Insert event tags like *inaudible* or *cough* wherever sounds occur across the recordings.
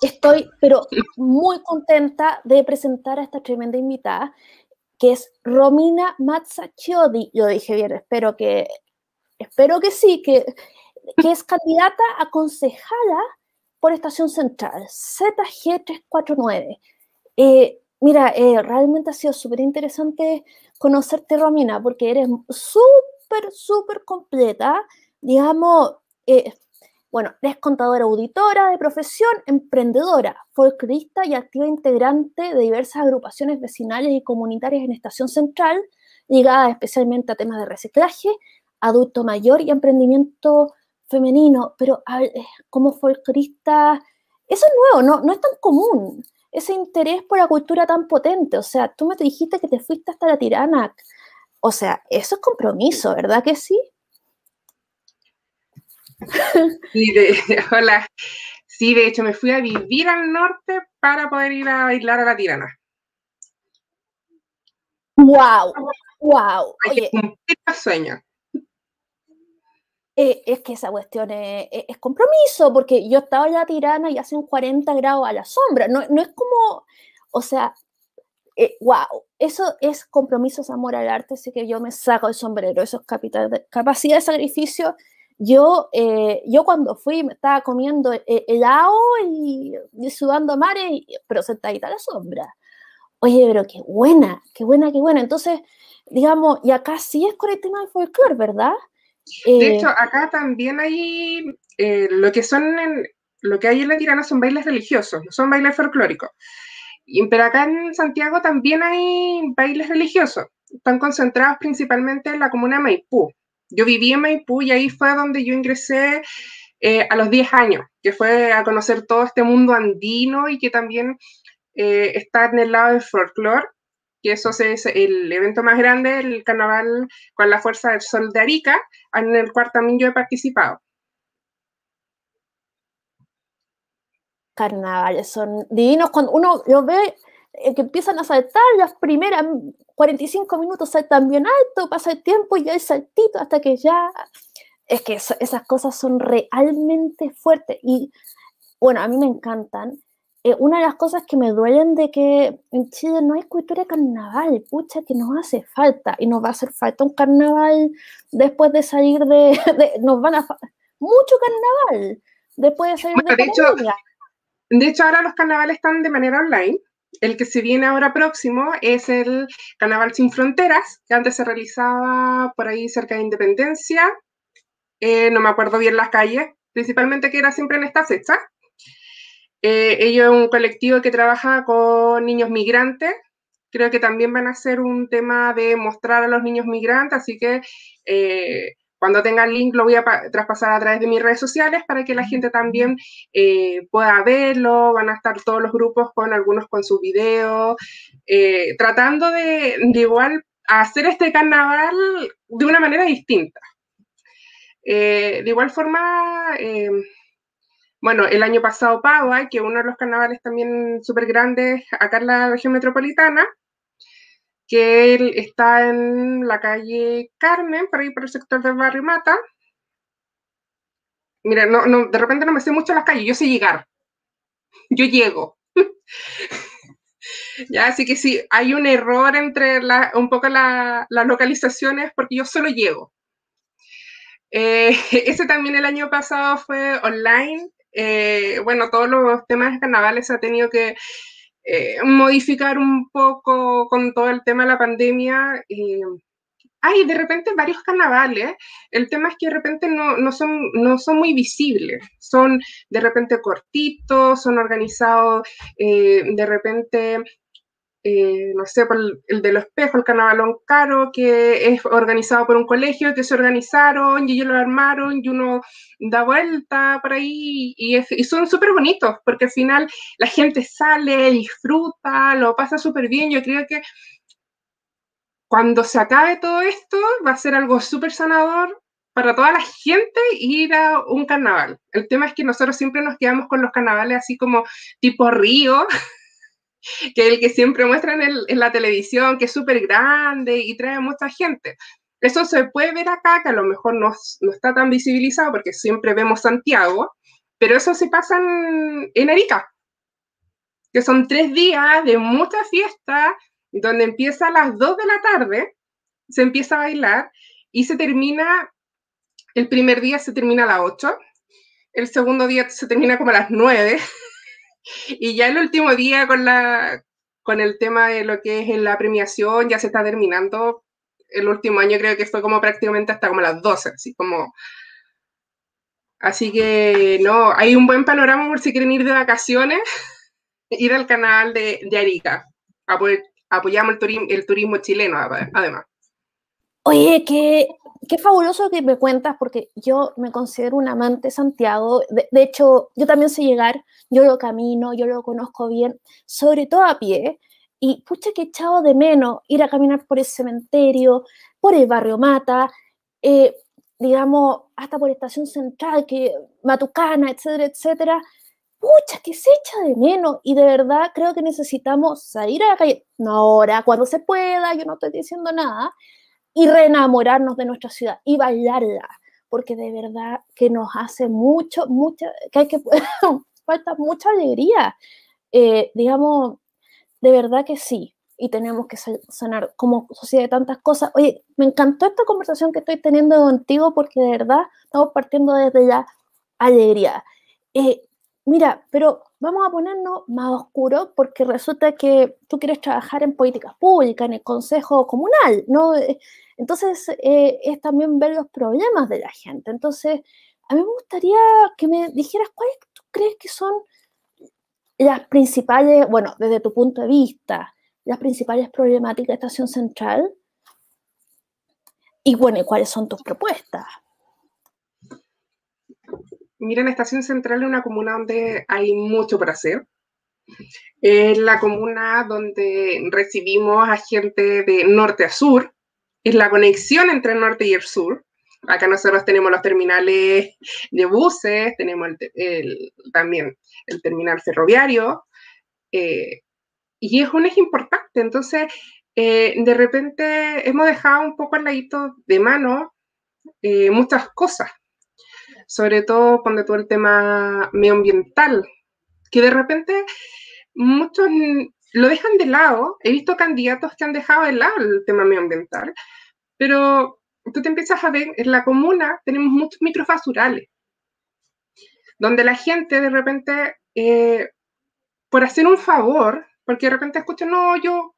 Estoy, pero muy contenta de presentar a esta tremenda invitada, que es Romina Mazzacchiodi. Yo dije bien, espero que, espero que sí, que, que es candidata a concejala por Estación Central, ZG349. Eh, mira, eh, realmente ha sido súper interesante conocerte, Romina, porque eres súper, súper completa. Digamos, eh, bueno, eres contadora auditora de profesión, emprendedora, folclorista y activa integrante de diversas agrupaciones vecinales y comunitarias en Estación Central, ligada especialmente a temas de reciclaje, adulto mayor y emprendimiento femenino. Pero como folclorista, eso es nuevo, no, no es tan común ese interés por la cultura tan potente. O sea, tú me dijiste que te fuiste hasta la tirana. O sea, eso es compromiso, ¿verdad que sí? Sí, de, *laughs* hola. Sí, de hecho me fui a vivir al norte para poder ir a bailar a la tirana. ¡Wow! ¡Wow! Oye, sueño. Eh, es que esa cuestión es, compromiso, porque yo estaba en la tirana y hacen 40 grados a la sombra. No, es como, o sea, wow, eh, eso es compromiso, es amor al arte, así que yo me saco el sombrero, eso es capacidad de sacrificio. Yo, eh, yo cuando fui me estaba comiendo helado y, y sudando mares, pero sentadita a la sombra. Oye, pero qué buena, qué buena, qué buena. Entonces, digamos, y acá sí es con el tema del folclore, ¿verdad? De eh, hecho, acá también hay eh, lo que son lo que hay en la Tirana son bailes religiosos, no son bailes folclóricos. Y, pero acá en Santiago también hay bailes religiosos. Están concentrados principalmente en la comuna de Maipú. Yo viví en Maipú y ahí fue donde yo ingresé eh, a los 10 años, que fue a conocer todo este mundo andino y que también está en el lado del folclore que eso es el evento más grande, el carnaval con la Fuerza del Sol de Arica, en el cual también yo he participado. Carnavales son divinos cuando uno lo ve eh, que empiezan a saltar, las primeras 45 minutos saltan bien alto, pasa el tiempo y ya el saltito hasta que ya... Es que esas cosas son realmente fuertes y bueno, a mí me encantan eh, una de las cosas que me duelen de que en Chile no hay cultura de carnaval, pucha, que nos hace falta y nos va a hacer falta un carnaval después de salir de, *laughs* nos van a mucho carnaval después de salir de, de hecho, de hecho ahora los carnavales están de manera online. El que se viene ahora próximo es el Carnaval Sin Fronteras, que antes se realizaba por ahí cerca de Independencia. Eh, no me acuerdo bien las calles, principalmente que era siempre en esta fecha. Eh, es un colectivo que trabaja con niños migrantes. Creo que también van a ser un tema de mostrar a los niños migrantes, así que eh, cuando tenga el link lo voy a traspasar a través de mis redes sociales para que la gente también eh, pueda verlo. Van a estar todos los grupos con algunos con sus videos, tratando de, de, igual hacer este carnaval de una manera distinta. de igual forma, bueno, el año pasado Pava, que uno de los carnavales también súper grandes acá en la región metropolitana, que él está en la calle Carmen, por ahí por el sector del barrio Mata. Mira, no, no, de repente no me sé mucho las calles, yo sé llegar. Yo llego. *laughs* ya, así que sí, hay un error entre un poco las localizaciones porque yo solo llego. Eh, *laughs* ese también el año pasado fue online eh, bueno, todos los temas de carnavales ha tenido que eh, modificar un poco con todo el tema de la pandemia. hay de repente varios carnavales. El tema es que de repente no, son, no son muy visibles. Son de repente cortitos, son organizados eh, de repente eh, no sé, por el, de los espejos, el carnavalón caro, que es organizado por un colegio, que se organizaron y ellos lo armaron y uno da vuelta por ahí y, son súper bonitos, porque al final la gente sale, disfruta, lo pasa súper bien. Yo creo que cuando se acabe todo esto va a ser algo súper sanador para toda la gente ir a un carnaval. El tema es que nosotros siempre nos quedamos con los carnavales así como tipo río, *laughs* *laughs* que el que siempre muestran en, la televisión, que es súper grande y trae mucha gente. Eso se puede ver acá, que a lo mejor no, no está tan visibilizado porque siempre vemos Santiago, pero eso se pasa en, en Arica, que son tres días de mucha fiesta, donde empieza a las 2 de la tarde, se empieza a bailar y se termina, el primer día se termina a las 8, el segundo día se termina como a las 9 *laughs* y ya el último día con, la, con el tema de lo que es la premiación ya se está terminando. El último año creo que fue como prácticamente hasta como las 12, así como... Así que no, hay un buen panorama por si quieren ir de vacaciones, *laughs* ir al canal de, de Arica. apoyamos el turismo, el turismo chileno además. Oye, qué, qué fabuloso que me cuentas, porque yo me considero un amante Santiago. De, hecho, yo también sé llegar, yo lo camino, yo lo conozco bien, sobre todo a pie. Y pucha que echado de menos ir a caminar por el cementerio, por el barrio Mata, eh, digamos, hasta por Estación Central, que Matucana, etcétera, etcétera. Pucha, que se echa de menos y de verdad creo que necesitamos salir a la calle, no ahora, cuando se pueda, yo no estoy diciendo nada, y reenamorarnos de nuestra ciudad y bailarla, porque de verdad que nos hace mucho, mucha, que hay que, *laughs* falta mucha alegría. Eh, digamos, de verdad que sí, y tenemos que sanar como sociedad de tantas cosas. Oye, me encantó esta conversación que estoy teniendo contigo porque de verdad estamos partiendo desde la alegría. Eh, mira, pero vamos a ponernos más oscuro porque resulta que tú quieres trabajar en políticas públicas, en el Consejo Comunal, ¿no? Entonces, eh, es también ver los problemas de la gente. Entonces, a mí me gustaría que me dijeras cuáles tú crees que son las principales, bueno, desde tu punto de vista, las principales problemáticas de Estación Central y, bueno, cuáles son tus propuestas. Mira, Estación Central es una comuna donde hay mucho por hacer. Es la comuna donde recibimos a gente de norte a sur, es la conexión entre el norte y el sur. Acá nosotros tenemos los terminales de buses, tenemos también el terminal ferroviario, eh, y es un eje importante. Entonces, eh, de repente hemos dejado un poco al ladito de mano eh, muchas cosas, sobre todo cuando todo el tema medioambiental, que de repente muchos lo dejan de lado. He visto candidatos que han dejado de lado el tema medioambiental, pero tú te empiezas a ver, en la comuna tenemos muchos microfasurales, donde la gente de repente, eh, por hacer un favor, porque de repente escuchan, no, yo,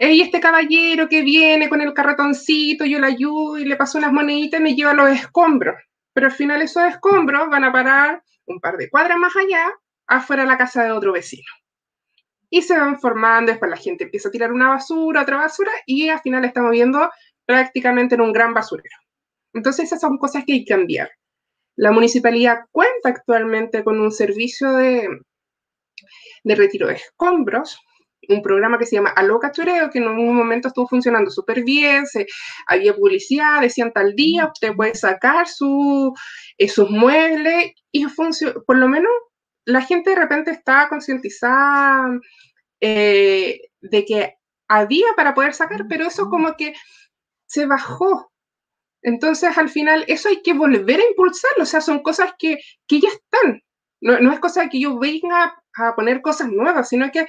y este caballero que viene con el carretoncito, yo le ayudo y le paso unas moneditas y me lleva los escombros. Pero al final esos escombros van a parar un par de cuadras más allá, afuera de la casa de otro vecino y se van formando, después la gente empieza a tirar una basura, otra basura, y al final estamos viendo prácticamente en un gran basurero. Entonces esas son cosas que hay que cambiar. La municipalidad cuenta actualmente con un servicio de, de retiro de escombros, un programa que se llama Aloca Choreo, que en un momento estuvo funcionando súper bien, se, había publicidad, decían tal día, usted puede sacar su, eh, sus muebles, y por lo menos la gente de repente está concientizada eh, de que había para poder sacar, pero eso como que se bajó. Entonces, al final, eso hay que volver a impulsarlo. O sea, son cosas que, que ya están. No, no es cosa que yo venga a poner cosas nuevas, sino que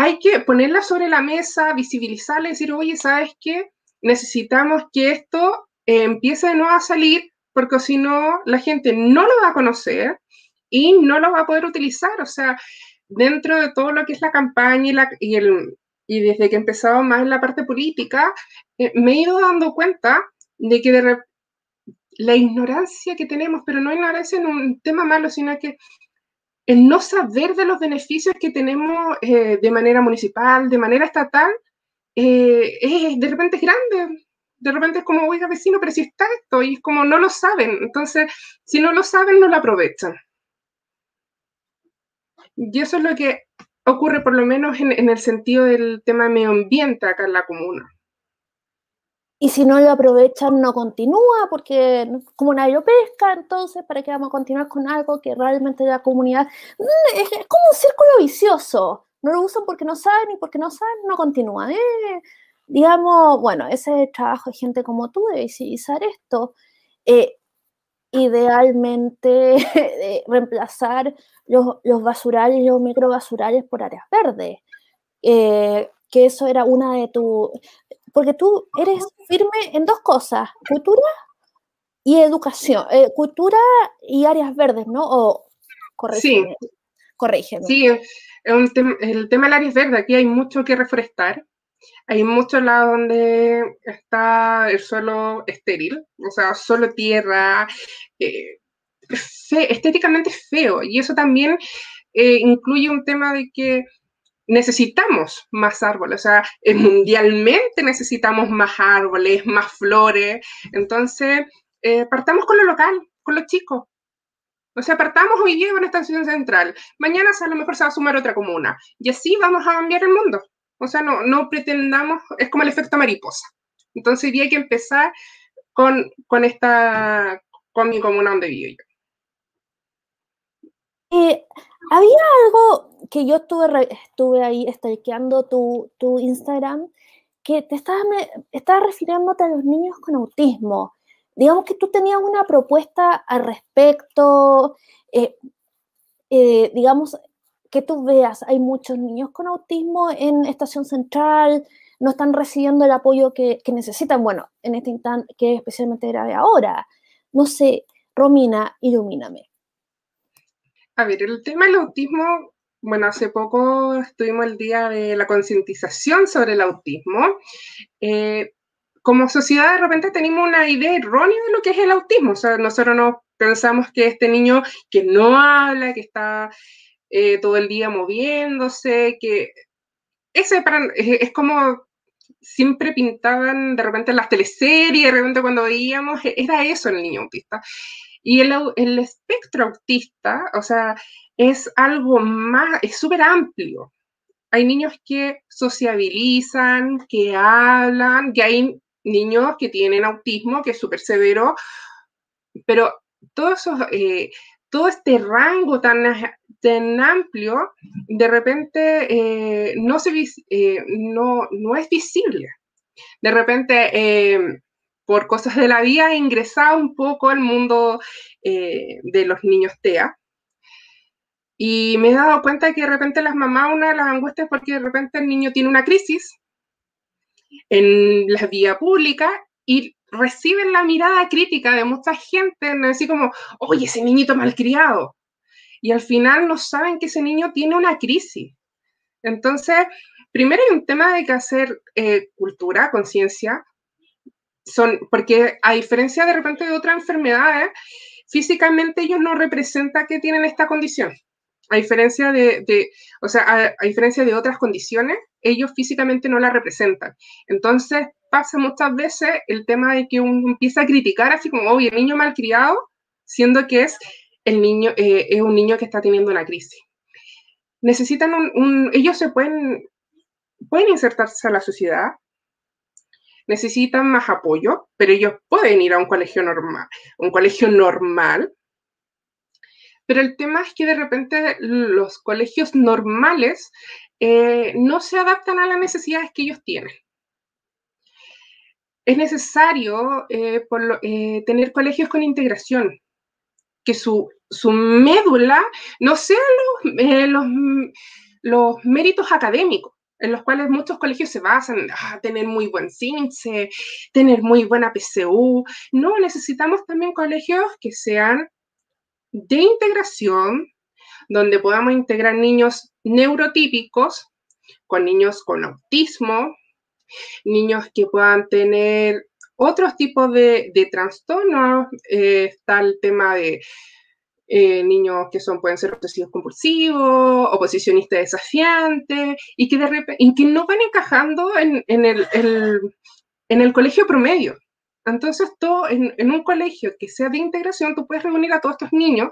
hay que ponerlas sobre la mesa, visibilizarlas y decir, oye, ¿sabes qué? Necesitamos que esto eh, empiece de nuevo a salir, porque si no, la gente no lo va a conocer y no lo va a poder utilizar. O sea, dentro de todo lo que es la campaña y, el, y desde que he empezado más en la parte política, eh, me he ido dando cuenta de que la ignorancia que tenemos, pero no ignorancia en un tema malo, sino que el no saber de los beneficios que tenemos eh, de manera municipal, de manera estatal, eh, es, de repente es grande. De repente es como, oiga, vecino, pero si está esto, y es como no lo saben. Entonces, si no lo saben, no lo aprovechan. Y eso es lo que ocurre por lo menos en, el sentido del tema medio ambiente acá en la comuna. Y si no lo aprovechan, no continúa, porque como nadie lo pesca, entonces, ¿para qué vamos a continuar con algo que realmente la comunidad... Mm, es, como un círculo vicioso. No lo usan porque no saben y porque no saben, no continúa. Eh, digamos, bueno, ese trabajo de gente como tú de visibilizar esto, eh, idealmente *laughs* reemplazar los, los, basurales, los microbasurales por áreas verdes. Eh, que eso era una de tus... Porque tú eres firme en dos cosas, cultura y educación, eh, cultura y áreas verdes, ¿no? O, corrígeme. Sí. Corrígeme. Sí, el tema del áreas verdes, aquí hay mucho que reforestar. Hay muchos lados donde está el suelo estéril, o sea, solo tierra, eh, estéticamente feo. Y eso también eh, incluye un tema de que necesitamos más árboles, o sea, eh, mundialmente necesitamos más árboles, más flores. Entonces, partamos con lo local, con los chicos. O sea, partamos hoy día con esta estación central. Mañana a lo mejor se va a sumar otra comuna. Y así vamos a cambiar el mundo. O sea, no, no pretendamos, es como el efecto mariposa. Entonces, hay que empezar con, con esta, con mi comuna donde vivo yo. Eh, había algo que yo estuve, estuve ahí stalkeando tu, tu Instagram, que te estaba, me, estaba refiriéndote a los niños con autismo. Digamos que tú tenías una propuesta al respecto, eh, eh, digamos, que tú veas, hay muchos niños con autismo en Estación Central, no están recibiendo el apoyo que, necesitan, bueno, en este instante, que es especialmente grave ahora. No sé, Romina, ilumíname. A ver, el tema del autismo, bueno, hace poco estuvimos el día de la concientización sobre el autismo. Eh, como sociedad de repente tenemos una idea errónea de lo que es el autismo. O sea, nosotros no pensamos que este niño que no habla, que está eh, todo el día moviéndose, que ese es, como siempre pintaban de repente en las teleseries, de repente cuando veíamos, e, era eso el niño autista. Y el, el espectro autista, o sea, es algo más, es súper amplio. Hay niños que sociabilizan, que hablan, que hay niños que tienen autismo, que es súper severo, pero todos esos, eh, todo este rango tan, tan amplio, de repente eh, no, se, eh, no, no, es visible. De repente, eh, por cosas de la vida, he ingresado un poco al mundo de los niños TEA. Y me he dado cuenta que de repente las mamás, una de las angustias porque de repente el niño tiene una crisis en la vía pública y reciben la mirada crítica de mucha gente, así como, oye, ese niñito malcriado. Y al final no saben que ese niño tiene una crisis. Entonces, primero hay un tema de que hacer eh, cultura, conciencia, son, porque a diferencia de repente de otras enfermedades, físicamente ellos no representan que tienen esta condición. A diferencia de, o sea, a, diferencia de otras condiciones, ellos físicamente no la representan. Entonces, pasa muchas veces el tema de que uno empieza a criticar así como, oye, niño malcriado, siendo que es, el niño, eh, es un niño que está teniendo una crisis. Necesitan un, ellos se pueden, pueden insertarse a la sociedad, necesitan más apoyo, pero ellos pueden ir a un colegio normal, un colegio normal. Pero el tema es que de repente los colegios normales eh, no se adaptan a las necesidades que ellos tienen es necesario eh, eh, tener colegios con integración, que su, médula no sean los, los, méritos académicos, en los cuales muchos colegios se basan, ah, tener muy buen CINCE, tener muy buena PCU. No, necesitamos también colegios que sean de integración, donde podamos integrar niños neurotípicos con niños con autismo, niños que puedan tener otros tipos de, trastornos. Eh, está el tema de eh, niños que son, pueden ser obsesivos compulsivos, oposicionistas desafiantes, y que, de repente, que no van encajando en, el, en el colegio promedio. Entonces, todo en, en, un colegio que sea de integración, tú puedes reunir a todos estos niños,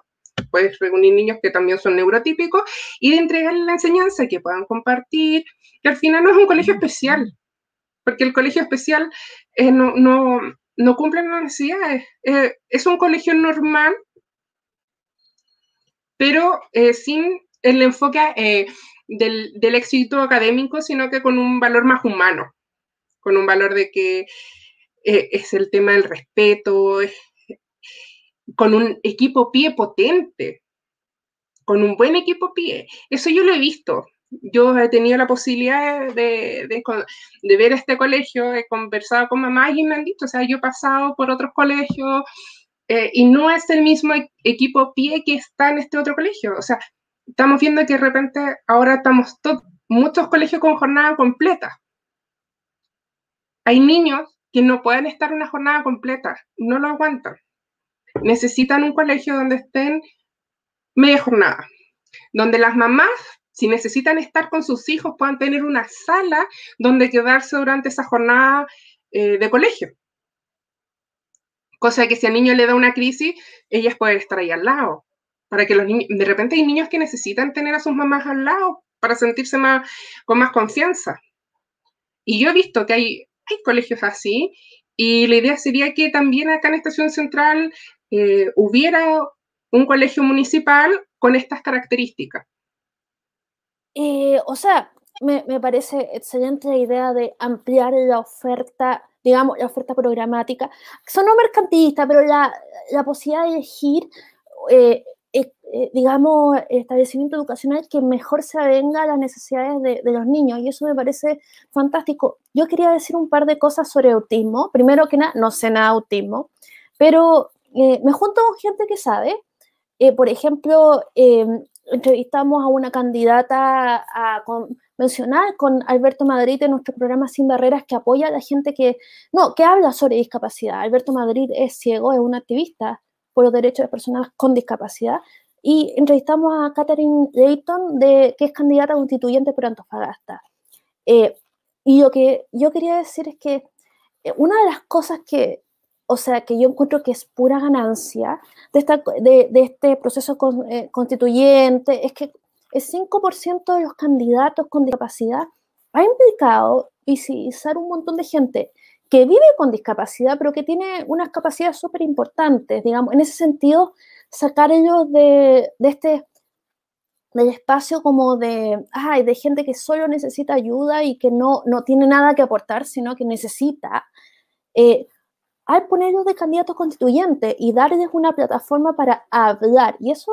puedes reunir niños que también son neurotípicos y de entregarles la enseñanza que puedan compartir, que al final no es un colegio especial, porque el colegio especial eh, no, no, cumple las necesidades. Eh, es un colegio normal, pero eh, sin el enfoque del, éxito académico, sino que con un valor más humano, con un valor de que eh, es el tema del respeto, con un equipo pie potente, con un buen equipo pie. Eso yo lo he visto. Yo he tenido la posibilidad de, de, ver este colegio, he conversado con mamás y me han dicho, o sea, yo he pasado por otros colegios eh, y no es el mismo e-, equipo pie que está en este otro colegio. O sea, estamos viendo que de repente ahora estamos muchos colegios con jornada completa. Hay niños que no pueden estar una jornada completa, no lo aguantan. Necesitan un colegio donde estén media jornada, donde las mamás, si necesitan estar con sus hijos, puedan tener una sala donde quedarse durante esa jornada eh, de colegio. Cosa que si al niño le da una crisis, ellas pueden estar ahí al lado. Para que los niños, de repente hay niños que necesitan tener a sus mamás al lado para sentirse más, con más confianza. Y yo he visto que hay, hay colegios así, y la idea sería que también acá en Estación Central eh, hubiera un colegio municipal con estas características. Eh, o sea, me, me, parece excelente la idea de ampliar la oferta digamos, la oferta programática, son no mercantilistas, pero la, la posibilidad de elegir, eh, eh, eh, digamos, establecimiento educacional que mejor se avenga a las necesidades de, los niños, y eso me parece fantástico. Yo quería decir un par de cosas sobre autismo. Primero que nada, no sé nada de autismo, pero me junto con gente que sabe. por ejemplo, entrevistamos a una candidata a, mencionar con Alberto Madrid en nuestro programa Sin Barreras que apoya a la gente que, no, que habla sobre discapacidad. Alberto Madrid es ciego, es un activista por los derechos de personas con discapacidad. Y entrevistamos a Catherine Layton, de, que es candidata constituyente por Antofagasta. Eh, y lo que yo quería decir es que eh, una de las cosas que, o sea, que yo encuentro que es pura ganancia de, esta, de, de este proceso eh, constituyente es que el 5% de los candidatos con discapacidad ha implicado visibilizar un montón de gente que vive con discapacidad, pero que tiene unas capacidades súper importantes, digamos, en ese sentido, sacar ellos de, de, este del espacio como de, ay, de gente que solo necesita ayuda y que no, no tiene nada que aportar, sino que necesita, eh, al ponerlos de candidatos constituyentes y darles una plataforma para hablar. Y eso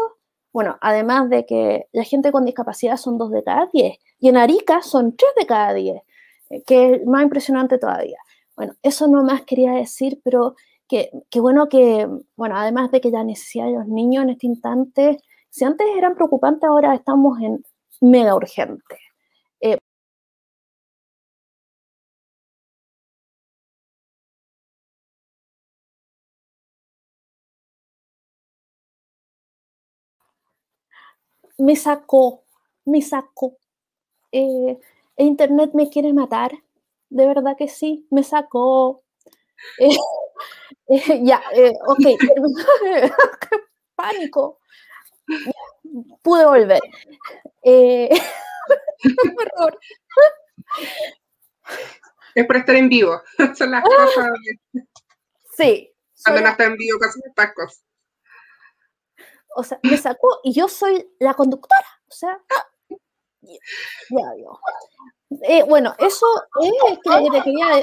bueno, además de que la gente con discapacidad son dos de cada diez, y en Arica son tres de cada diez, eh, que es más impresionante todavía. Bueno, eso no más quería decir, pero que, bueno que, bueno, además de que la necesidad de los niños en este instante, si antes eran preocupantes, ahora estamos en mega urgente. Me sacó, me sacó. Eh, Internet me quiere matar, de verdad que sí, me sacó. *laughs* Eh, eh, ya, ok, *laughs* *laughs* pánico. Pude volver. Es por estar en vivo. Son las cosas. Sí. Cuando no está en vivo, con sus tacos o sea, me sacó y yo soy la conductora, o sea, ya, digo. Eh, bueno, eso es que te quería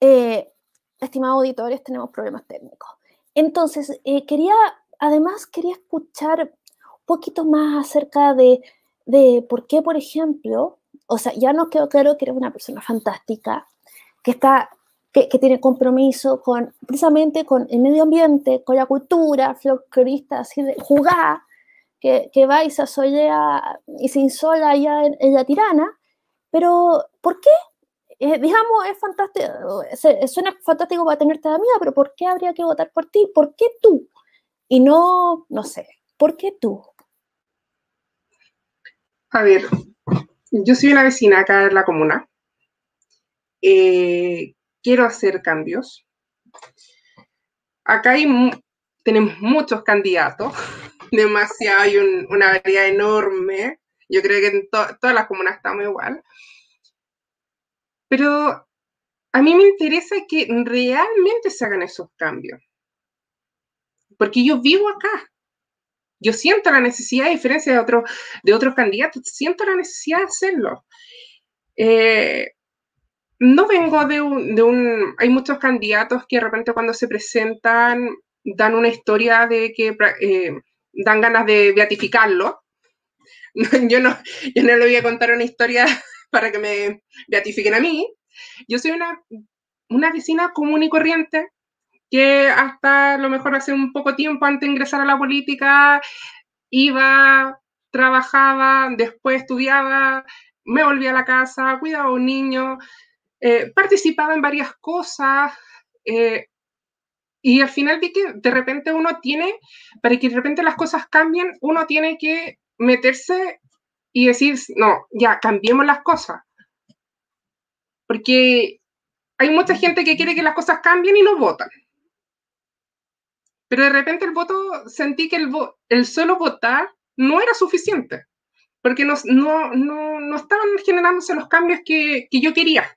eh, estimados auditores, tenemos problemas técnicos. Entonces, eh, quería, además, quería escuchar un poquito más acerca de, de por qué, por ejemplo, o sea, ya nos quedó claro que eres una persona fantástica, que está que, tiene compromiso con, precisamente con el medio ambiente, con la cultura folclorista, así de jugar, que, que, va y se asolea y se insola allá en, la tirana, pero ¿por qué? Eh, digamos, es fantástico, suena fantástico para tenerte de amiga, pero ¿por qué habría que votar por ti? ¿Por qué tú? Y no, no sé, ¿por qué tú? A ver, yo soy una vecina acá en la comuna. Eh, quiero hacer cambios. Acá hay, tenemos muchos candidatos, *laughs* demasiado, hay una variedad enorme. Yo creo que en todas las comunas estamos igual. Pero a mí me interesa que realmente se hagan esos cambios. Porque yo vivo acá. yo siento la necesidad, a diferencia de, otros de otros candidatos, siento la necesidad de hacerlo. Eh, no vengo de un, de un, Hay muchos candidatos que de repente cuando se presentan dan una historia de que eh, dan ganas de beatificarlo. *laughs* yo, no, yo no le voy a contar una historia *laughs* para que me beatifiquen a mí. Yo soy una, una vecina común y corriente que hasta lo mejor hace un poco tiempo antes de ingresar a la política iba, trabajaba, después estudiaba, me volvía a la casa, cuidaba a un niño, eh, participaba en varias cosas eh, y al final vi que de repente uno tiene, para que de repente las cosas cambien, uno tiene que meterse y decir, no, ya, cambiemos las cosas. Porque hay mucha gente que quiere que las cosas cambien y no votan. Pero de repente el voto, sentí que el, el solo votar no era suficiente, porque no, no, no, no estaban generándose los cambios que, que, yo quería.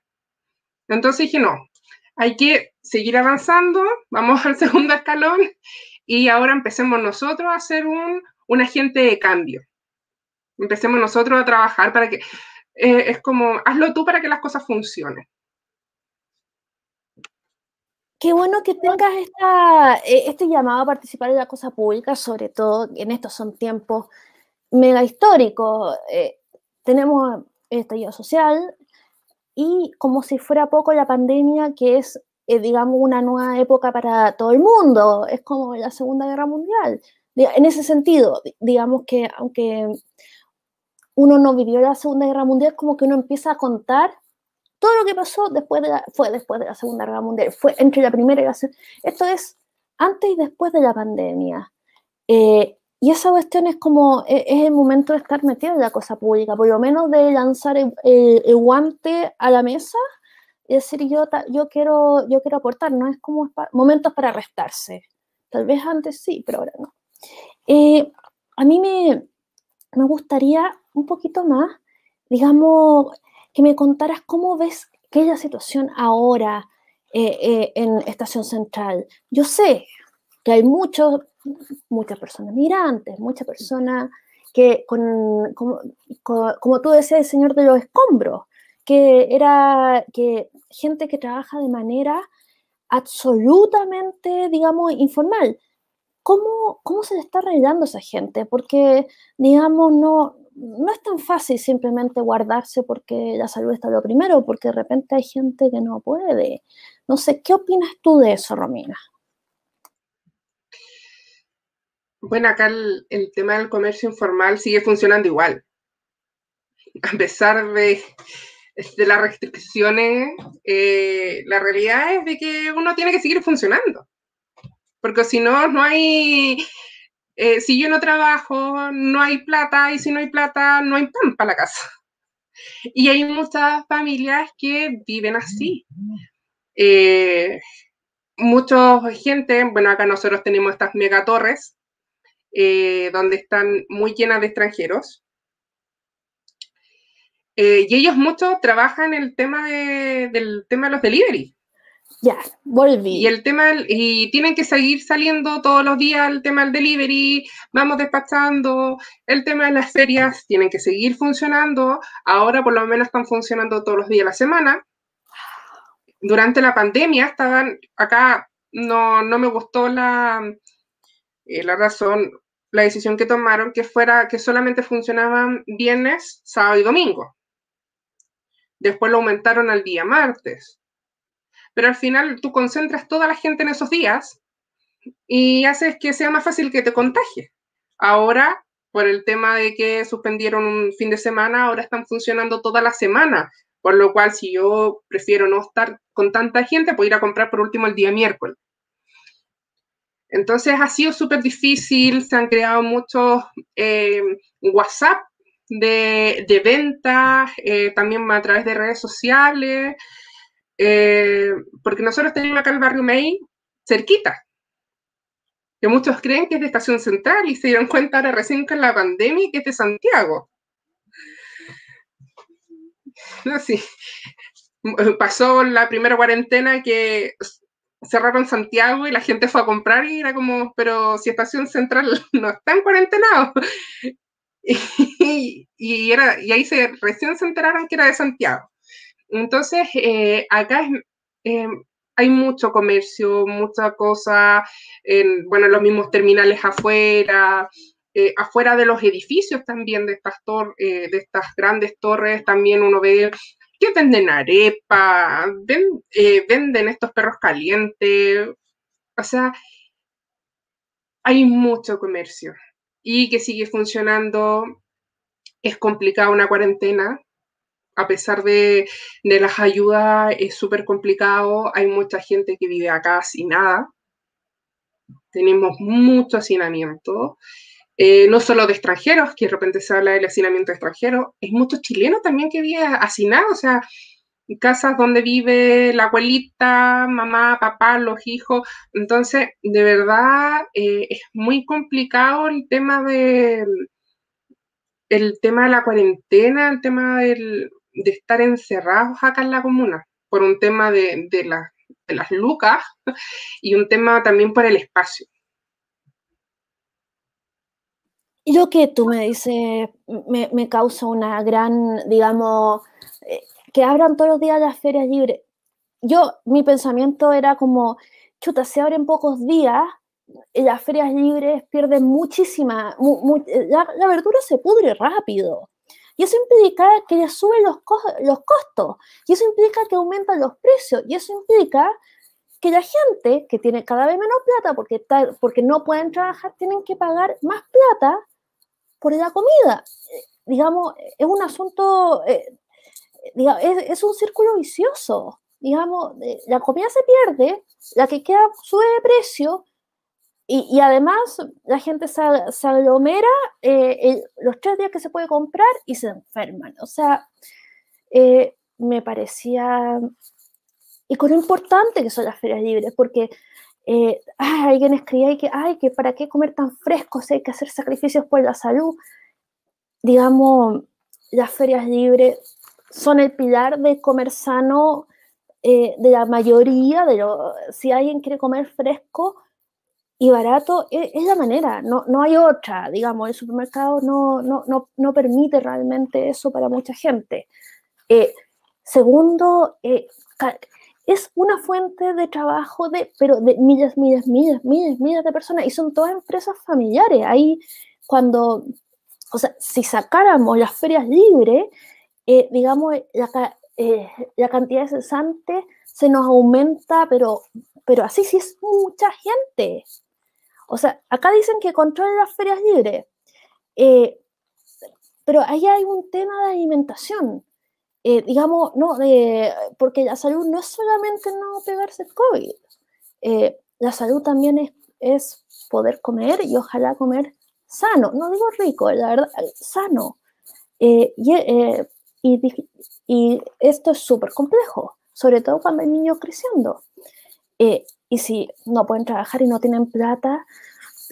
Entonces dije, no, hay que seguir avanzando, vamos *laughs* al segundo escalón y ahora empecemos nosotros a ser un, un agente de cambio. Empecemos nosotros a trabajar para que, eh, es como, hazlo tú para que las cosas funcionen. Qué bueno que tengas esta, e, este llamado a participar en la cosa pública, sobre todo en estos son tiempos mega históricos. Eh, tenemos estallido social y como si fuera poco la pandemia, que es, eh, digamos, una nueva época para todo el mundo. Es como la Segunda Guerra Mundial. En ese sentido, digamos que aunque uno no vivió la Segunda Guerra Mundial, como que uno empieza a contar todo lo que pasó después de fue después de la Segunda Guerra Mundial, fue entre la Primera y la Segunda. Esto es antes y después de la pandemia. Eh, y esa cuestión es como, e, es, el momento de estar metido en la cosa pública, por lo menos de lanzar el, guante a la mesa y decir yo, yo, quiero, yo quiero aportar, no es como momentos para restarse. Tal vez antes sí, pero ahora no. Eh, a mí me, me gustaría un poquito más, digamos, que me contaras cómo ves que la situación ahora eh, eh, en Estación Central. Yo sé que hay muchos, muchas personas migrantes, muchas personas que, con, como, como, tú decías, el señor de los escombros, que era que gente que trabaja de manera absolutamente, digamos, informal. ¿Cómo, ¿Cómo se le está arreglando esa gente? Porque, digamos, no, no es tan fácil simplemente guardarse porque la salud está lo primero, porque de repente hay gente que no puede. No sé, ¿qué opinas tú de eso, Romina? Bueno, acá el, tema del comercio informal sigue funcionando igual. A pesar de, las restricciones, eh, la realidad es de que uno tiene que seguir funcionando. Porque si no, no hay eh, si yo no trabajo, no hay plata, y si no hay plata, no hay pan para la casa. Y hay muchas familias que viven así. Eh, mucha gente, bueno, acá nosotros tenemos estas megatorres, eh, donde están muy llenas de extranjeros. Eh, y ellos muchos trabajan el tema del tema de los delivery. Ya, volví. Y el tema, y tienen que seguir saliendo todos los días el tema del delivery, vamos despachando, el tema de las ferias tienen que seguir funcionando, ahora por lo menos están funcionando todos los días de la semana. Durante la pandemia estaban, acá no, no me gustó la, eh, la razón, la decisión que tomaron, que fuera que solamente funcionaban viernes, sábado y domingo. Después lo aumentaron al día martes pero al final tú concentras toda la gente en esos días y haces que sea más fácil que te contagie. Ahora, por el tema de que suspendieron un fin de semana, ahora están funcionando toda la semana, por lo cual si yo prefiero no estar con tanta gente, puedo ir a comprar por último el día miércoles. Entonces ha sido súper difícil, se han creado muchos eh, WhatsApp de, de ventas, eh, también a través de redes sociales, eh, porque nosotros tenemos acá el barrio May cerquita, que muchos creen que es de Estación Central y se dieron cuenta ahora recién con la pandemia que es de Santiago. No, sí. Pasó la primera cuarentena que cerraron Santiago y la gente fue a comprar y era como, pero si Estación Central *laughs* no está en cuarentena. *laughs* Y, era, y ahí se, recién se enteraron que era de Santiago. Entonces, eh, acá eh, hay mucho comercio, mucha cosa, en, bueno, los mismos terminales afuera, eh, afuera de los edificios también de estas, de estas grandes torres, también uno ve que venden arepa, venden estos perros calientes, o sea, hay mucho comercio y que sigue funcionando. Es complicada una cuarentena, a pesar de, las ayudas, es súper complicado. Hay mucha gente que vive acá sin nada. Tenemos mucho hacinamiento. Eh, no solo de extranjeros, que de repente se habla del hacinamiento extranjero, es muchos chilenos también que viven hacinados, o sea, casas donde vive la abuelita, mamá, papá, los hijos. Entonces, de verdad, eh, es muy complicado el tema de el tema de la cuarentena, el tema de estar encerrados acá en la comuna, por un tema de, de las lucas *laughs* y un tema también por el espacio. Y lo que tú me dices me, me causa una gran, digamos, eh, que abran todos los días las ferias libres. Yo, mi pensamiento era como, chuta, se abren pocos días, las ferias libres pierden muchísima, la, verdura se pudre rápido. Y eso implica que ya suben los, los costos, y eso implica que aumentan los precios, y eso implica que la gente que tiene cada vez menos plata porque, porque no pueden trabajar, tienen que pagar más plata por la comida. Eh, digamos, es un asunto eh, es, un círculo vicioso. Digamos, la comida se pierde, la que queda sube de precio y, además la gente se, aglomera eh, los tres días que se puede comprar y se enferman. O sea, eh, me parecía... Y con lo importante que son las ferias libres, porque eh, alguien escribía que, ay, que para qué comer tan fresco, hay que hacer sacrificios por la salud. Digamos, las ferias libres son el pilar de comer sano eh, de la mayoría, de lo, si alguien quiere comer fresco y barato, e, es, la manera, no, no, hay otra, digamos, el supermercado no, no, no, no permite realmente eso para mucha gente. Eh, segundo, eh, es una fuente de trabajo de, pero de miles, miles, miles, miles, miles de personas y son todas empresas familiares. Ahí cuando, o sea, si sacáramos las ferias libres, eh, digamos, la, eh, la, cantidad de cesantes se nos aumenta, pero, pero así sí es mucha gente. O sea, acá dicen que controlan las ferias libres, eh, pero ahí hay un tema de alimentación. Digamos, no, porque la salud no es solamente no pegarse el COVID. la salud también es, es poder comer y ojalá comer sano, no digo rico, la verdad, sano. y, y, esto es súper complejo, sobre todo cuando hay niños creciendo. Eh, y si no pueden trabajar y no tienen plata,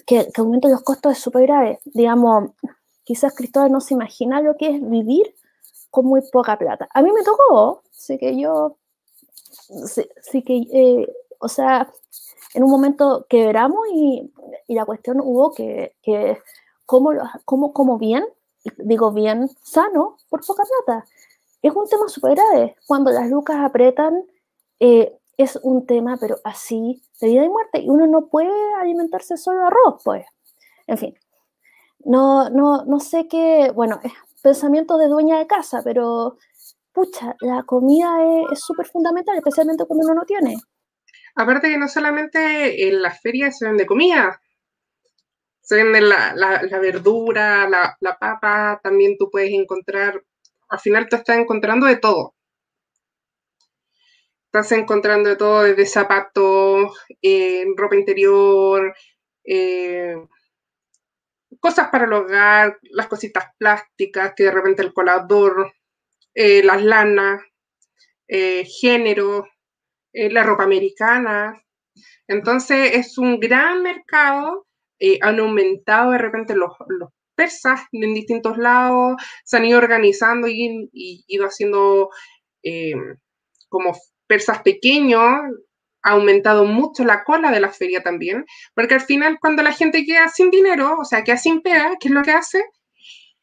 que, que aumenten los costos es súper grave. Digamos, quizás Cristóbal no se imagina lo que es vivir con muy poca plata. A mí me tocó, sé que yo, sí, que, eh, o sea, en un momento quebramos y, y la cuestión hubo que, que cómo, cómo, cómo bien digo bien, sano por poca plata. Es un tema súper grave. Cuando las lucas apretan, eh, es un tema, pero así, de vida y muerte. Y uno no puede alimentarse solo de arroz, pues. En fin, no, no, no sé qué, bueno, es pensamiento de dueña de casa, pero pucha, la comida es súper fundamental, especialmente cuando uno no tiene. Aparte que no solamente en las ferias se vende comida, se vende la, verdura, la, la, papa, también tú puedes encontrar, al final te estás encontrando de todo. Estás encontrando de todo, desde zapatos, eh, ropa interior, eh, cosas para el hogar, las cositas plásticas, que de repente el colador, eh, las lanas, género, la ropa americana. Entonces es un gran mercado eh, han aumentado de repente los, persas en distintos lados, se han ido organizando y, ido haciendo eh, como persas pequeños ha aumentado mucho la cola de la feria también, porque al final cuando la gente queda sin dinero, o sea, queda sin pega, ¿qué es lo que hace?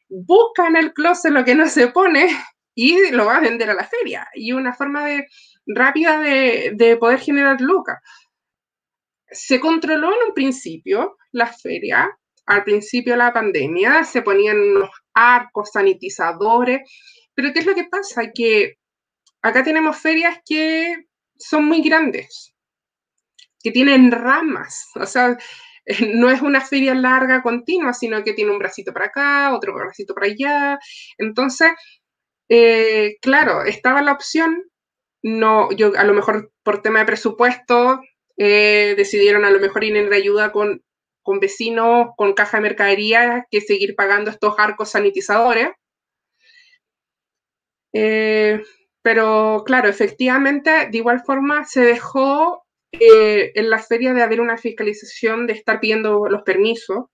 Busca en el closet lo que no se pone *laughs* y lo va a vender a la feria. Y una forma de, rápida de, de poder generar lucas. Se controló en un principio la feria, al principio de la pandemia, se ponían unos arcos sanitizadores, pero ¿qué es lo que pasa? Que acá tenemos ferias que son muy grandes, que tienen ramas, o sea, *laughs* no es una feria larga, continua, sino que tiene un bracito para acá, otro bracito para allá. Entonces, eh, claro, estaba la opción, no, yo a lo mejor por tema de presupuesto, eh, decidieron a lo mejor ir en ayuda con, con vecinos, con caja de mercadería, que seguir pagando estos arcos sanitizadores. Eh, pero claro, efectivamente, de igual forma se dejó eh, en la feria de haber una fiscalización de estar pidiendo los permisos.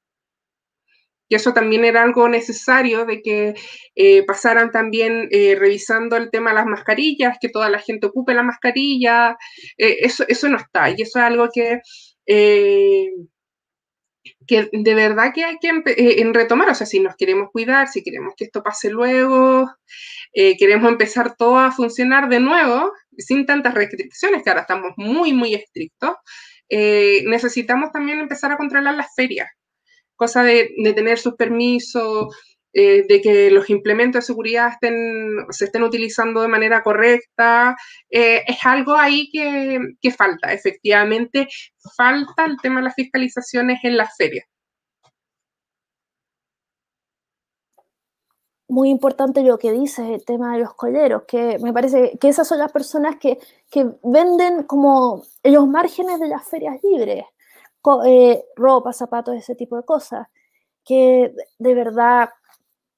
Y eso también era algo necesario de que eh, pasaran también eh, revisando el tema de las mascarillas, que toda la gente ocupe la mascarilla. eso, eso no está. Y eso es algo que que de verdad que hay que en retomar, o sea, si nos queremos cuidar, si queremos que esto pase luego, eh, queremos empezar todo a funcionar de nuevo, sin tantas restricciones, que ahora estamos muy, muy estrictos, eh, necesitamos también empezar a controlar las ferias, cosa de, tener sus permisos, eh, de que los implementos de seguridad estén, se estén utilizando de manera correcta, es algo ahí que, que, falta. Efectivamente, falta el tema de las fiscalizaciones en las ferias. Muy importante lo que dices, el tema de los colleros, que me parece que esas son las personas que, venden como los márgenes de las ferias libres, eh, ropa, zapatos, ese tipo de cosas, que de verdad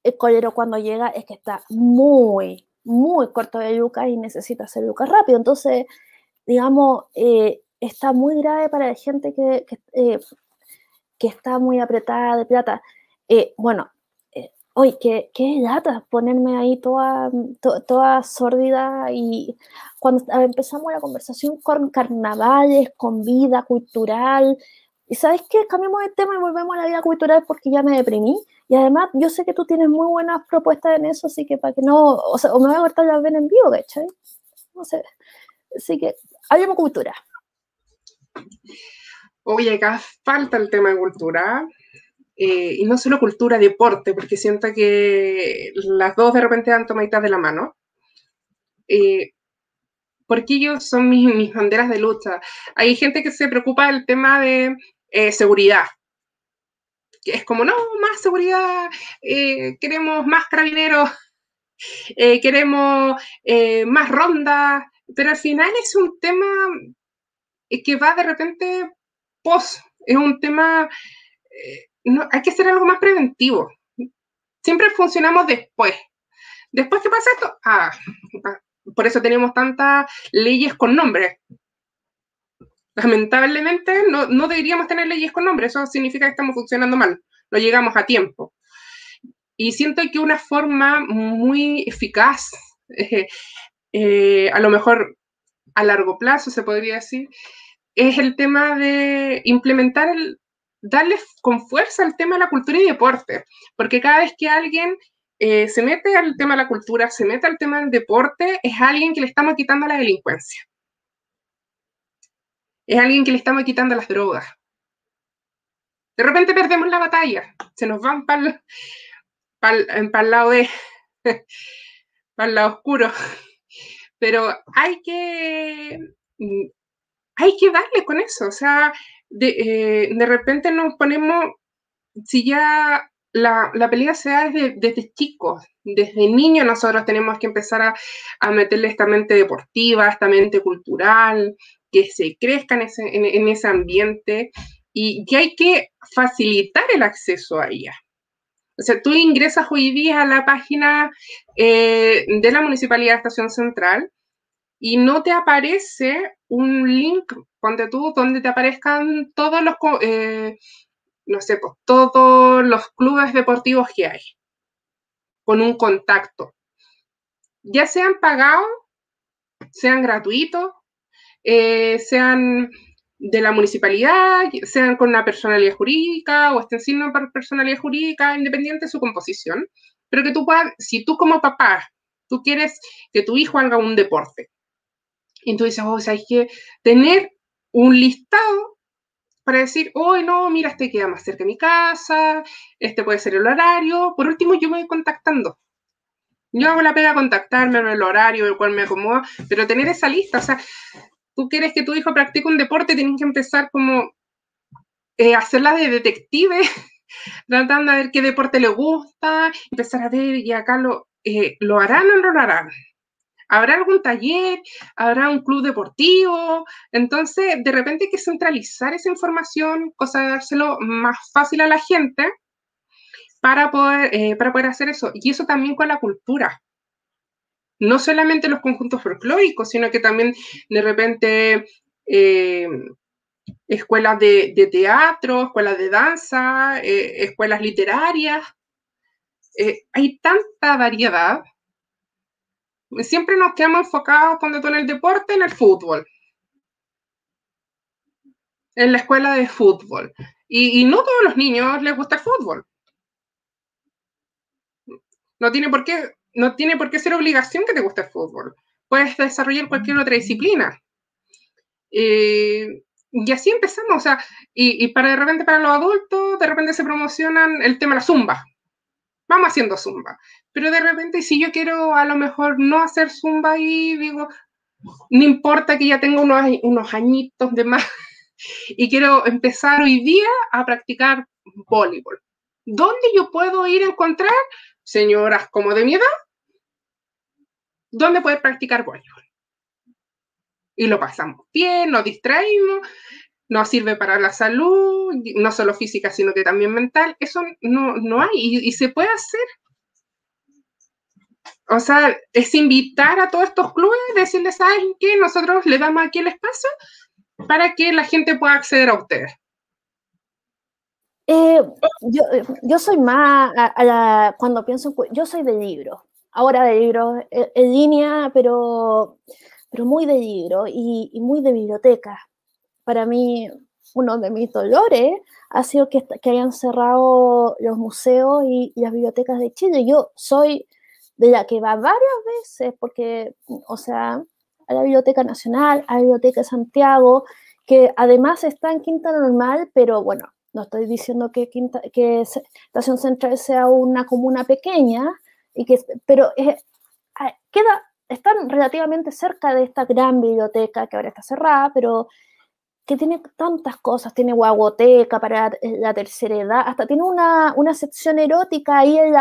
el collero cuando llega es que está muy, muy corto de yuca y necesita hacer yuca rápido. Entonces, digamos, eh, está muy grave para la gente que, que, eh, que está muy apretada de plata. bueno, Oye, qué, qué lata ponerme ahí toda, toda sórdida y cuando empezamos la conversación con carnavales, con vida cultural, y sabes qué, cambiamos de tema y volvemos a la vida cultural porque ya me deprimí. Y además, yo sé que tú tienes muy buenas propuestas en eso, así que para que no, o sea, o me voy a cortar la ven en vivo, ¿cachai? No sé. Así que, hablemos cultura. Oye, acá falta el tema de cultura. Eh, y no solo cultura, deporte, porque siento que las dos de repente dan tomaditas de la mano. Eh, porque ellos son mis, banderas de lucha. Hay gente que se preocupa del tema de eh, seguridad, es como, no, más seguridad, queremos más carabineros, *laughs* queremos más rondas, pero al final es un tema que va de repente post, es un tema no, hay que hacer algo más preventivo. Siempre funcionamos después. Después que pasa esto, ah, *laughs* por eso tenemos tantas leyes con nombre. Lamentablemente no, deberíamos tener leyes con nombre, eso significa que estamos funcionando mal, no llegamos a tiempo. Y siento que una forma muy eficaz, eh, eh, a lo mejor a largo plazo se podría decir, es el tema de implementar el, darle con fuerza al tema de la cultura y deporte, porque cada vez que alguien eh, se mete al tema de la cultura, se mete al tema del deporte, es alguien que le estamos quitando la delincuencia. Es alguien que le estamos quitando las drogas. De repente perdemos la batalla, se nos van para el, lado *laughs* de, para el lado oscuro. Pero hay que, hay que darle con eso, o sea, de, eh, de repente nos ponemos, si ya la, la pelea se da desde, desde, chicos, desde niños nosotros tenemos que empezar a, a, meterle esta mente deportiva, esta mente cultural, que se crezca en ese, en, ese ambiente y que hay que facilitar el acceso a ella. O sea, tú ingresas hoy día a la página eh, de la Municipalidad de Estación Central y no te aparece un link, tú, donde te aparezcan todos los, eh, no todos los clubes deportivos que hay, con un contacto. Ya sean pagados, sean gratuitos, eh, sean de la municipalidad, sean con una personalidad jurídica o estén sin una personalidad jurídica, independiente de su composición, pero que tú puedas, si tú como papá, tú quieres que tu hijo haga un deporte, y dices, oh, o sea, hay que tener un listado para decir, oh, no, mira, este queda más cerca de mi casa, este puede ser el horario. Por último, yo me voy contactando. Yo hago la pega contactarme en el horario el cual me acomoda, pero tener esa lista, o sea, tú quieres que tu hijo practique un deporte, tienes que empezar como eh, hacerla de detective, *laughs* tratando de ver qué deporte le gusta, empezar a ver, y acá lo, eh, ¿lo harán o no lo harán? ¿Habrá algún taller? ¿Habrá un club deportivo? Entonces, de repente hay que centralizar esa información, cosa de dárselo más fácil a la gente para poder, eh, para poder hacer eso. Y eso también con la cultura. No solamente los conjuntos folclóricos, sino que también de repente eh, escuelas de, teatro, escuelas de danza, eh, escuelas literarias. hay tanta variedad siempre nos quedamos enfocados cuando tú en el deporte, en el fútbol. En la escuela de fútbol. Y, no todos los niños les gusta el fútbol. No tiene por qué, no tiene por qué ser obligación que te guste el fútbol. Puedes desarrollar cualquier otra disciplina. y así empezamos, o sea, y, y, para de repente para los adultos, de repente se promocionan el tema de la zumba vamos haciendo zumba. Pero de repente, si yo quiero a lo mejor no hacer zumba y digo, no importa que ya tengo unos, unos añitos de más *laughs* y quiero empezar hoy día a practicar voleibol. ¿Dónde yo puedo ir a encontrar señoras como de mi edad? ¿Dónde poder practicar voleibol? Y lo pasamos bien, nos distraímos, nos sirve para la salud, no solo física, sino que también mental. Eso no, no hay y, se puede hacer. O sea, es invitar a todos estos clubes, decirles, ¿saben qué? Nosotros le damos aquí el espacio para que la gente pueda acceder a ustedes. Eh, yo, soy más, cuando pienso, yo soy de libro, ahora de libro eh, en, línea, pero, pero muy de libro y, y muy de biblioteca para mí uno de mis dolores ha sido que, que hayan cerrado los museos y, las bibliotecas de Chile. Yo soy de la que va varias veces, porque, o sea, a la Biblioteca Nacional, a la Biblioteca de Santiago, que además está en Quinta Normal, pero bueno, no estoy diciendo que, Quinta, que Estación Central sea una comuna pequeña, y que, pero queda, están relativamente cerca de esta gran biblioteca que ahora está cerrada, pero que tiene tantas cosas, tiene guagoteca para la tercera edad, hasta tiene una, una sección erótica ahí en,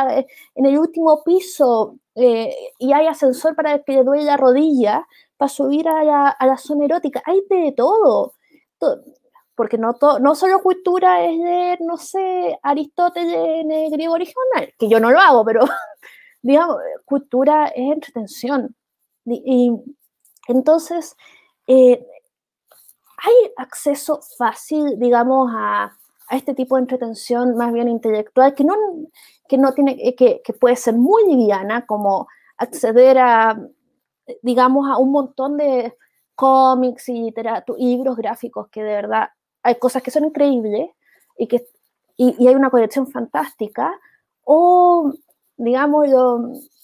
en el último piso eh, y hay ascensor para que le duele la rodilla para subir a la, a la zona erótica. Hay de todo, porque no, no solo cultura es leer, no sé, Aristóteles en el griego original, que yo no lo hago, pero *laughs* digamos, cultura es entretención. Y, entonces, eh, hay acceso fácil, digamos, a, este tipo de entretención más bien intelectual que no, que no tiene, eh, que, puede ser muy liviana, como acceder a, digamos, a un montón de cómics y literatura, libros gráficos que de verdad hay cosas que son increíbles y que y, hay una colección fantástica, o digamos,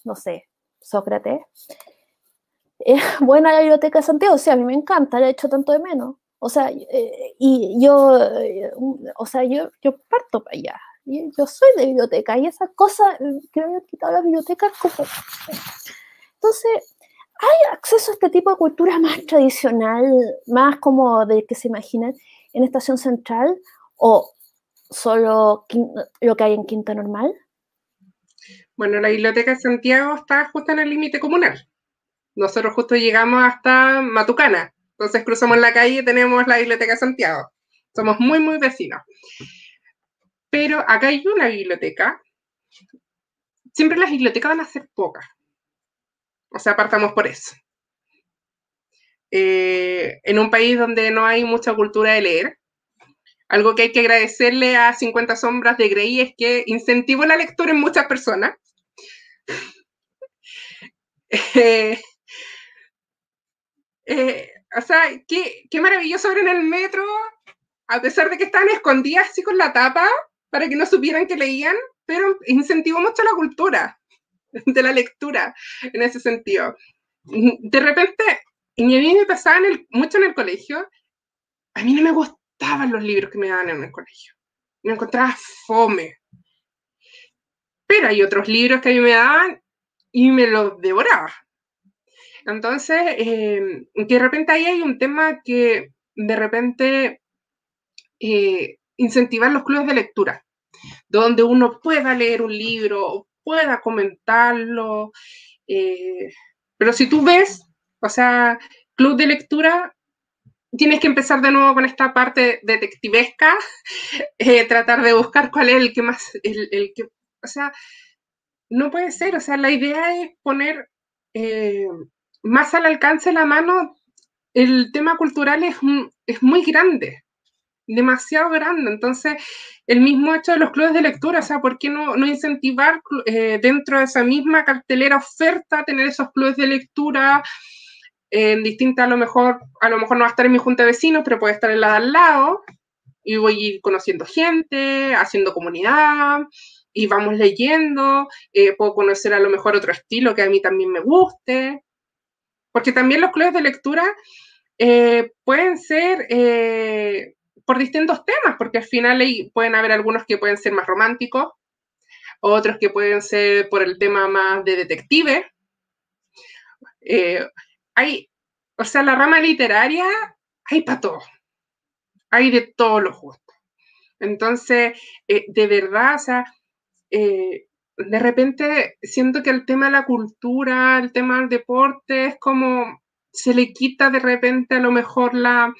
no sé, Sócrates. *laughs* Es buena la biblioteca de Santiago, sí, a mí me encanta, la he hecho tanto de menos. O sea, eh, y yo, eh, o sea, yo, yo parto para allá. Yo soy de biblioteca y esas cosas eh, que me habían quitado las bibliotecas como... Entonces, ¿hay acceso a este tipo de cultura más tradicional, más como de que se imaginan en Estación Central o solo lo que hay en Quinta Normal? Bueno, la Biblioteca de Santiago está justo en el límite comunal. Nosotros justo llegamos hasta Matucana, entonces cruzamos la calle y tenemos la Biblioteca Santiago. Somos muy, muy vecinos. Pero acá hay una biblioteca. Siempre las bibliotecas van a ser pocas. O sea, partamos por eso. Eh, en un país donde no hay mucha cultura de leer, algo que hay que agradecerle a 50 sombras de Grey es que incentivó la lectura en muchas personas. *laughs* eh, eh O sea, qué, qué maravilloso ver en el metro, a pesar de que estaban escondidas así con la tapa para que no supieran que leían, pero incentivó mucho la cultura *laughs* de la lectura en ese sentido. De repente, y a mí me pasaba mucho en el colegio, a mí no me gustaban los libros que me daban en el colegio. Me encontraba fome. Pero hay otros libros que a mí me daban y me los devoraba. Entonces, eh, que de repente ahí hay un tema que de repente eh, incentivar los clubes de lectura, donde uno pueda leer un libro, pueda comentarlo. Eh, pero si tú ves, o sea, club de lectura, tienes que empezar de nuevo con esta parte detectivesca, *laughs* tratar de buscar cuál es el que más, el, que, o sea, no puede ser, o sea, la idea es poner más al alcance de la mano, el tema cultural es, es muy grande, demasiado grande. Entonces, el mismo hecho de los clubes de lectura, o sea, ¿por qué no, no incentivar eh, dentro de esa misma cartelera oferta tener esos clubes de lectura? En distinta, a lo mejor, a lo mejor no va a estar en mi junta de vecinos, pero puede estar en la de al lado, y voy conociendo gente, haciendo comunidad, y vamos leyendo, eh, puedo conocer a lo mejor otro estilo que a mí también me guste, porque también los clubes de lectura eh, pueden ser eh, por distintos temas, porque al final pueden haber algunos que pueden ser más románticos, otros que pueden ser por el tema más de detective. Eh, hay, o sea, la rama literaria hay para todo, hay de todos los gustos. Entonces, de verdad, o sea, de repente siento que el tema de la cultura, el tema del deporte, es como se le quita de repente a lo mejor la,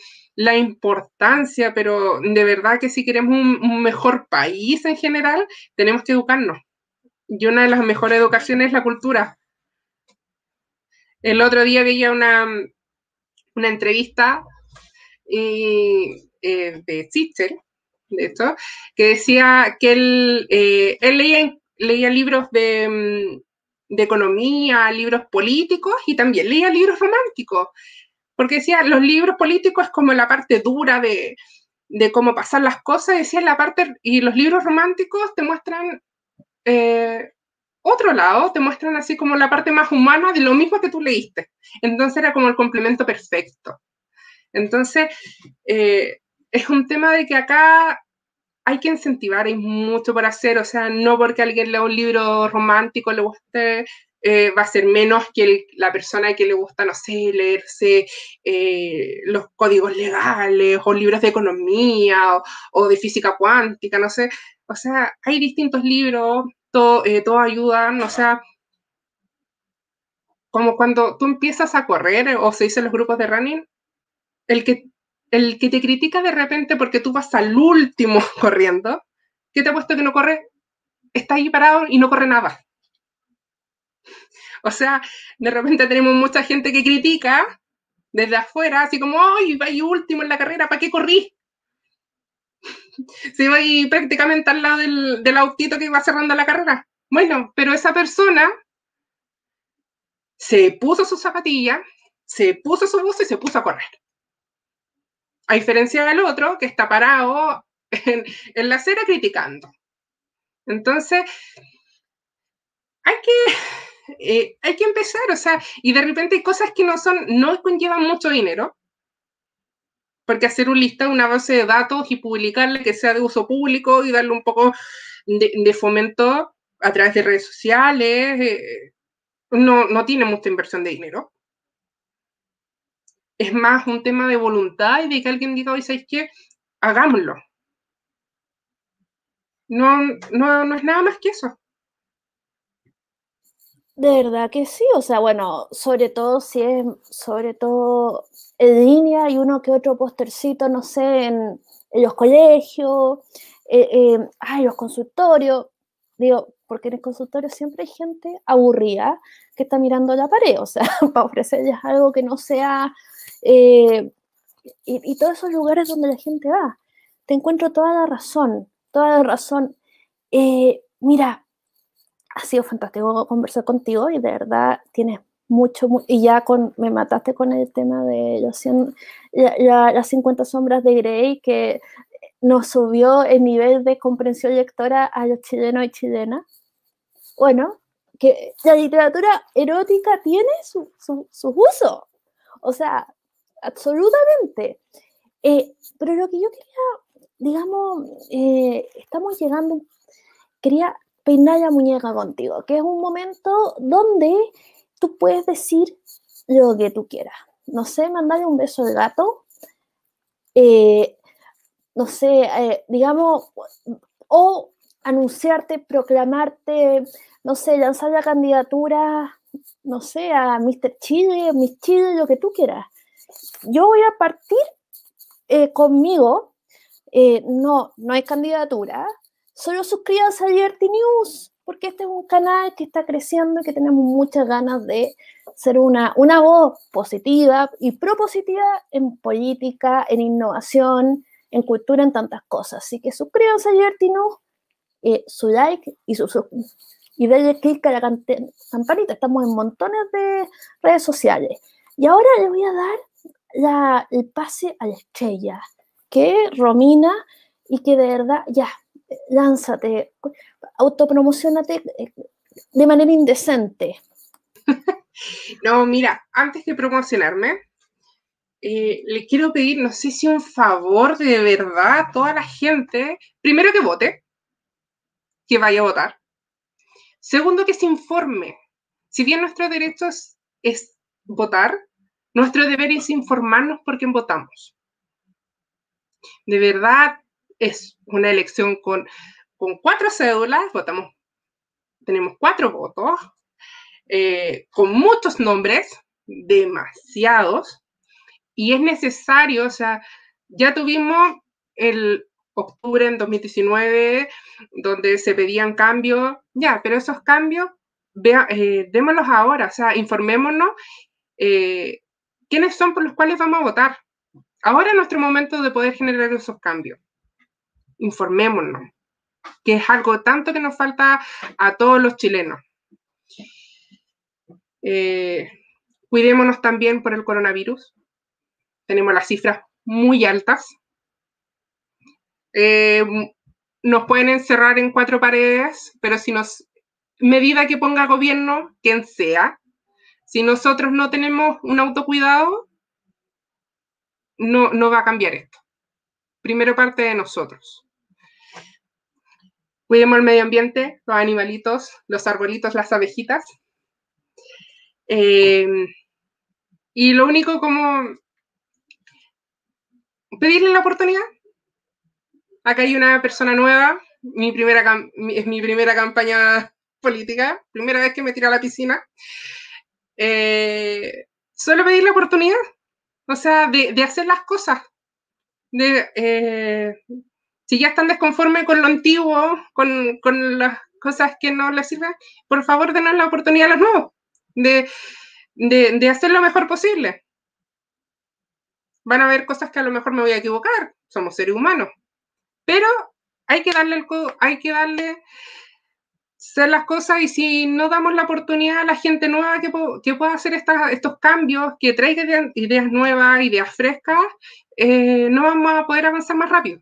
importancia, pero de verdad que si queremos un, mejor país en general, tenemos que educarnos. Y una de las mejores educaciones es la cultura. El otro día veía una, una entrevista eh, de Sichel, de esto, que decía que él, eh, él leía libros mm, de, economía, libros políticos y también leía libros románticos, porque decía, los libros políticos es como la parte dura de, cómo pasar las cosas, decía la parte, y los libros románticos te muestran eh, otro lado, te muestran así como la parte más humana de lo mismo que tú leíste. Entonces era como el complemento perfecto. Entonces, eh, es un tema de que acá hay que incentivar, hay mucho por hacer, o sea, no porque alguien lea un libro romántico le guste, eh, va a ser menos que la persona que le gusta, no sé, leerse eh, los códigos legales o libros de economía o, de física cuántica, no sé. O sea, hay distintos libros, eh, todo ayudan, o sea, como cuando tú empiezas a correr o se dice en los grupos de running, el que el que te critica de repente porque tú vas al último *laughs* corriendo, ¿qué te ha puesto que no corre? Está ahí parado y no corre nada. O sea, de repente tenemos mucha gente que critica desde afuera, así como, ¡ay, va último en la carrera! ¿Para qué corrí? *laughs* Si voy prácticamente al lado del, del autito que va cerrando la carrera. Bueno, pero esa persona se puso su zapatilla, se puso su bus y se puso a correr. A diferencia del otro que está parado en, la acera criticando. Entonces, hay que, eh, hay que empezar, o sea, y de repente hay cosas que no son, no conllevan mucho dinero, porque hacer un lista, una base de datos y publicarle que sea de uso público y darle un poco de, fomento a través de redes sociales, eh, no, no tiene mucha inversión de dinero es más un tema de voluntad y de que alguien diga, oye, ¿sabes qué? Hagámoslo. No, no, no es nada más que eso. De verdad que sí, o sea, bueno, sobre todo si es, sobre todo en línea y uno que otro postercito, no sé, en, los colegios, eh, eh, ay, los consultorios, digo, porque en el consultorio siempre hay gente aburrida que está mirando la pared, o sea, *laughs* para ofrecerles algo que no sea eh, y, todos esos lugares donde la gente va. Te encuentro toda la razón, toda la razón. Eh, mira, ha sido fantástico conversar contigo y de verdad tienes mucho, y ya con, me mataste con el tema de los las 50 sombras de Grey, que nos subió el nivel de comprensión lectora a los chilenos y chilenas. Bueno, que la literatura erótica tiene su, su, uso, o sea, absolutamente. Eh, pero lo que yo quería, digamos, eh, estamos llegando, quería peinar la muñeca contigo, que es un momento donde tú puedes decir lo que tú quieras. No sé, mandarle un beso al gato, eh, no sé, digamos, o anunciarte, proclamarte, no sé, lanzar la candidatura, no sé, a Mr. Chile, Miss Chile, lo que tú quieras. Yo voy a partir eh, conmigo, eh, no, no hay candidatura, solo suscríbanse a Liberty News, porque este es un canal que está creciendo y que tenemos muchas ganas de ser una, una voz positiva y propositiva en política, en innovación, en cultura, en tantas cosas. Así que suscríbanse a Liberty News, eh, su like y su, y denle clic a la campanita. Estamos en montones de redes sociales. Y ahora le voy a dar la, el pase a la estrella, que Romina y que de verdad, ya, lánzate, autopromocionate eh, de manera indecente. *laughs* No, mira, antes de promocionarme, eh, le quiero pedir, no sé si un favor de verdad a toda la gente, primero que vote, que vaya a votar. Segundo, que se informe. Si bien nuestro derecho es, votar, nuestro deber es informarnos por quién votamos. De verdad, es una elección con, con cuatro cédulas, votamos, tenemos cuatro votos, eh, con muchos nombres, demasiados, y es necesario, o sea, ya tuvimos el octubre en 2019, donde se pedían cambios, ya, pero esos cambios, eh, démoslos ahora, o sea, informémonos eh, quiénes son por los cuales vamos a votar. Ahora es nuestro momento de poder generar esos cambios. Informémonos, que es algo tanto que nos falta a todos los chilenos. Eh, cuidémonos también por el coronavirus. Tenemos las cifras muy altas. Eh, nos pueden encerrar en cuatro paredes, pero si nos, medida que ponga gobierno, quien sea, si nosotros no tenemos un autocuidado, no, no va a cambiar esto. Primero parte de nosotros. Cuidemos el medio ambiente, los animalitos, los arbolitos, las abejitas. Eh, y lo único como pedirle la oportunidad acá hay una persona nueva, mi primera, es mi primera campaña política, primera vez que me tiro a la piscina. Eh, solo pedir la oportunidad, o sea, de, hacer las cosas. De, eh, si ya están desconformes con lo antiguo, con, las cosas que no les sirven, por favor denos la oportunidad a los nuevos, de, de hacer lo mejor posible. Van a haber cosas que a lo mejor me voy a equivocar, somos seres humanos, pero hay que darle el hay que darle hacer las cosas y si no damos la oportunidad a la gente nueva que, que pueda hacer estos cambios, que traiga ideas, nuevas, ideas frescas, eh, no vamos a poder avanzar más rápido.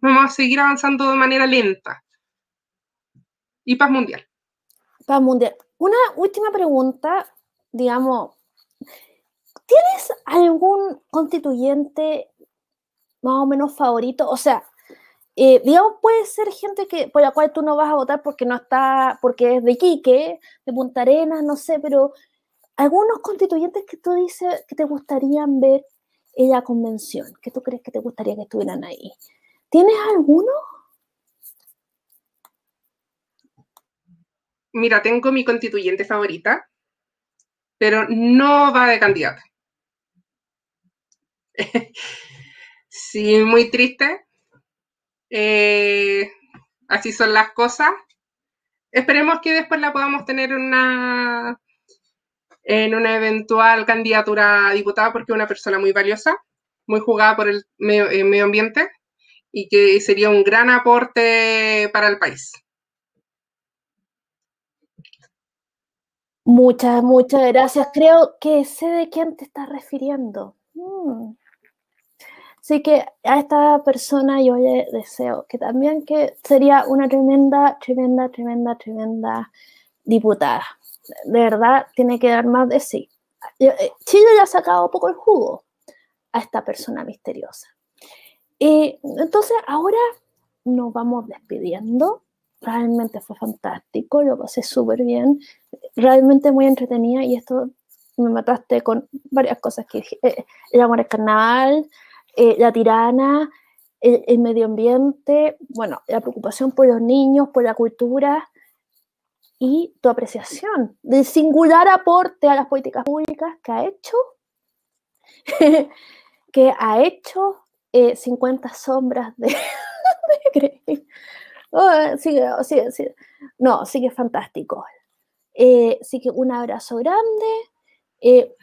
Vamos a seguir avanzando de manera lenta. Y paz mundial. Paz mundial. Una última pregunta, digamos, ¿tienes algún constituyente más o menos favorito? O sea, eh, digamos, puede ser gente que, por la cual tú no vas a votar porque no está, porque es de Quique, de Punta Arenas, no sé, pero algunos constituyentes que tú dices que te gustarían ver en la convención, que tú crees que te gustaría que estuvieran ahí. ¿Tienes alguno? Mira, tengo mi constituyente favorita, pero no va de candidata. *laughs* sí, muy triste, eh, así son las cosas. Esperemos que después la podamos tener una, en una eventual candidatura a diputada porque es una persona muy valiosa, muy jugada por el medio, medio ambiente y que sería un gran aporte para el país. Muchas, muchas gracias. Creo que sé de quién te estás refiriendo. Mm. Así que a esta persona yo le deseo que también que sería una tremenda, tremenda, tremenda, tremenda diputada. De verdad, tiene que dar más de sí. Eh, Chile le ha sacado poco el jugo a esta persona misteriosa. Y entonces ahora nos vamos despidiendo. Realmente fue fantástico, lo pasé súper bien, realmente muy entretenida y esto me mataste con varias cosas que dije. Eh, el amor al carnaval, eh, la tirana, el, medio ambiente, bueno, la preocupación por los niños, por la cultura y tu apreciación del singular aporte a las políticas públicas que ha hecho, *laughs* que ha hecho 50 eh, sombras de, *laughs* de oh, sigue, sigue, sigue. No, sigue fantástico. Eh, así que un abrazo grande. Eh,